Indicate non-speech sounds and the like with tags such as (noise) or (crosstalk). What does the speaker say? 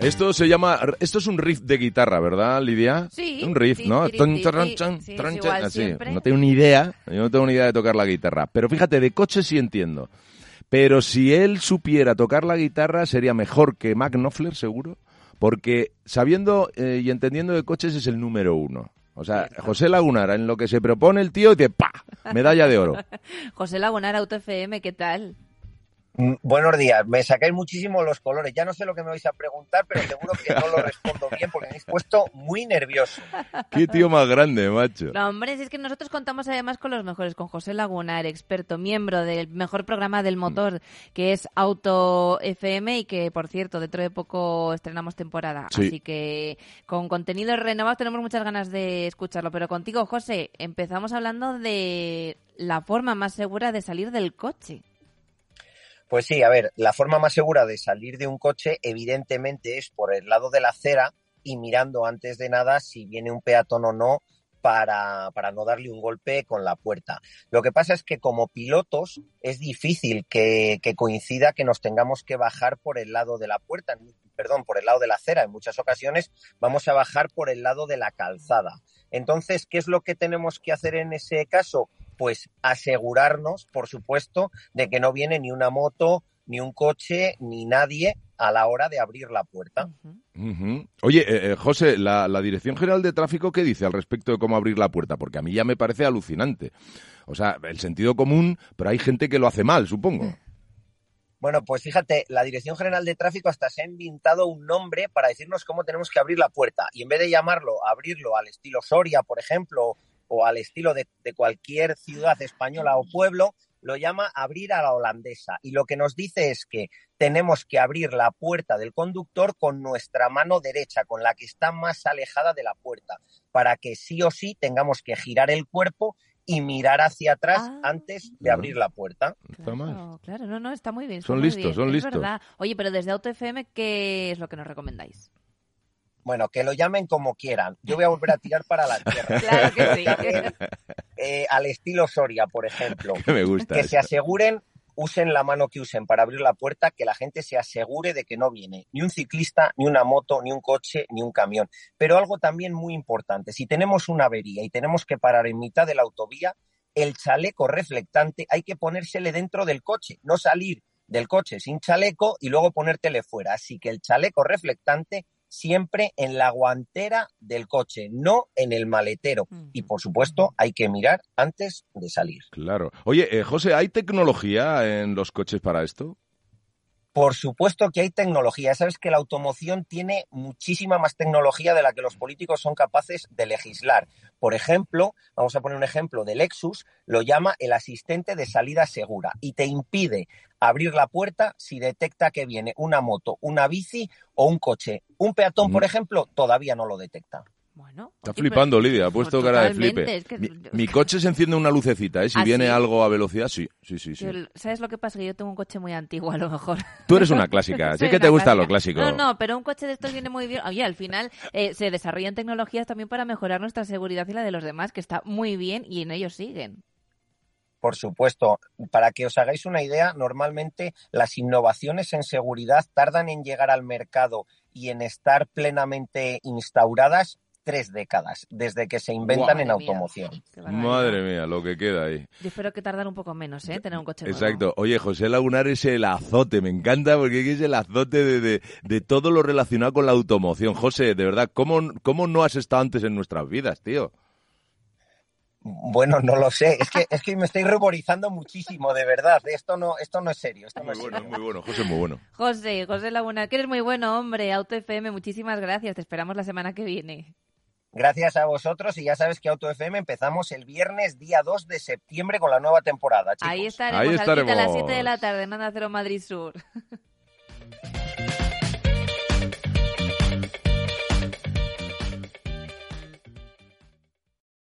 Esto se llama, esto es un riff de guitarra, ¿verdad, Lidia? Sí. Un riff, ¿no? Sí, igual así. siempre. No tengo ni idea, yo no tengo ni idea de tocar la guitarra. Pero fíjate, de coche sí entiendo. Pero si él supiera tocar la guitarra, sería mejor que Mac Knopfler, seguro. Porque sabiendo eh, y entendiendo de coches es el número uno. O sea, José Lagunara, en lo que se propone el tío, dice ¡pa! Medalla de oro. (laughs) José Lagunar, Auto FM, ¿qué tal? Mm, Buenos días, me sacáis muchísimo los colores. Ya no sé lo que me vais a preguntar, pero seguro que no lo (laughs) respondo bien porque me habéis puesto muy nervioso. Qué tío más grande, macho. No, hombre, si es que nosotros contamos además con los mejores, con José Lagunar, experto, miembro del mejor programa del motor, que es Auto FM y que, por cierto, dentro de poco estrenamos temporada. Sí. Así que con contenidos renovados tenemos muchas ganas de escucharlo. Pero contigo, José, empezamos hablando de la forma más segura de salir del coche. Pues sí, a ver, la forma más segura de salir de un coche evidentemente es por el lado de la acera y mirando antes de nada si viene un peatón o no para, para no darle un golpe con la puerta. Lo que pasa es que como pilotos es difícil que, que coincida que nos tengamos que bajar por el lado de la puerta, perdón, por el lado de la acera. En muchas ocasiones vamos a bajar por el lado de la calzada. Entonces, ¿qué es lo que tenemos que hacer en ese caso? Pues asegurarnos, por supuesto, de que no viene ni una moto, ni un coche, ni nadie a la hora de abrir la puerta. Oye, eh, eh, José, la, la Dirección General de Tráfico, ¿qué dice al respecto de cómo abrir la puerta? Porque a mí ya me parece alucinante. O sea, el sentido común, pero hay gente que lo hace mal, supongo. Bueno, pues fíjate, la Dirección General de Tráfico hasta se ha inventado un nombre para decirnos cómo tenemos que abrir la puerta. Y en vez de llamarlo, abrirlo al estilo Soria, por ejemplo, o al estilo de, de cualquier ciudad española o pueblo, lo llama abrir a la holandesa. Y lo que nos dice es que tenemos que abrir la puerta del conductor con nuestra mano derecha, con la que está más alejada de la puerta, para que sí o sí tengamos que girar el cuerpo y mirar hacia atrás Ah. antes de abrir la puerta. Está mal. Claro, claro, no, no, está muy bien. está Son muy listos, bien, son es listos. verdad. Oye, pero desde Auto FM, ¿qué es lo que nos recomendáis? Bueno, que lo llamen como quieran. Yo voy a volver a tirar para la tierra. (laughs) Claro que sí. También, eh, al estilo Soria, por ejemplo. Que (laughs) me gusta. Que se aseguren, usen la mano que usen para abrir la puerta, que la gente se asegure de que no viene ni un ciclista, ni una moto, ni un coche, ni un camión. Pero algo también muy importante, si tenemos una avería y tenemos que parar en mitad de la autovía, el chaleco reflectante hay que ponérsele dentro del coche, no salir del coche sin chaleco y luego ponértele fuera. Así que el chaleco reflectante siempre en la guantera del coche, no en el maletero. Y por supuesto hay que mirar antes de salir. Claro. Oye, eh, José, ¿hay tecnología en los coches para esto? Por supuesto que hay tecnología. Sabes que la automoción tiene muchísima más tecnología de la que los políticos son capaces de legislar. Por ejemplo, vamos a poner un ejemplo de Lexus, lo llama el asistente de salida segura y te impide abrir la puerta si detecta que viene una moto, una bici o un coche. Un peatón, por ejemplo, todavía no lo detecta. Bueno, Está oye, flipando, pero- Lidia. Ha pues puesto cara de flipe. es que- mi, mi coche se enciende una lucecita, ¿eh? Si ¿Ah, viene sí? algo a velocidad, sí. Sí, sí, sí. ¿Sabes lo que pasa? Que yo tengo un coche muy antiguo, a lo mejor. Tú eres una clásica. (laughs) Sí que te gusta lo clásica. clásico. No, no, pero un coche de estos viene muy bien. Oye, al final eh, se desarrollan tecnologías también para mejorar nuestra seguridad y la de los demás, que está muy bien y en ellos siguen. Por supuesto, para que os hagáis una idea, normalmente las innovaciones en seguridad tardan en llegar al mercado y en estar plenamente instauradas tres décadas, desde que se inventan Guau. en Madre mía. automoción. Madre mía, lo que queda ahí. Yo espero que tardan un poco menos, ¿eh? Tener un coche nuevo. Exacto. Oye, José Lagunar es el azote. Me encanta porque es el azote de, de, de todo lo relacionado con la automoción. José, de verdad, ¿cómo, ¿cómo no has estado antes en nuestras vidas, tío? Bueno, no lo sé. Es que, es que me estoy ruborizando muchísimo, de verdad. Esto no, esto no es serio. Esto no Muy es bueno, serio. muy bueno. José, muy bueno. José, José Laguna, que eres muy bueno, hombre. Auto FM, muchísimas gracias. Te esperamos la semana que viene. Gracias a vosotros y ya sabes que Auto FM empezamos el viernes día 2 de septiembre con la nueva temporada, chicos. Ahí estaremos, Ahí Alquita, a las estaremos. 7 de la tarde en Onda Cero Madrid Sur. (laughs)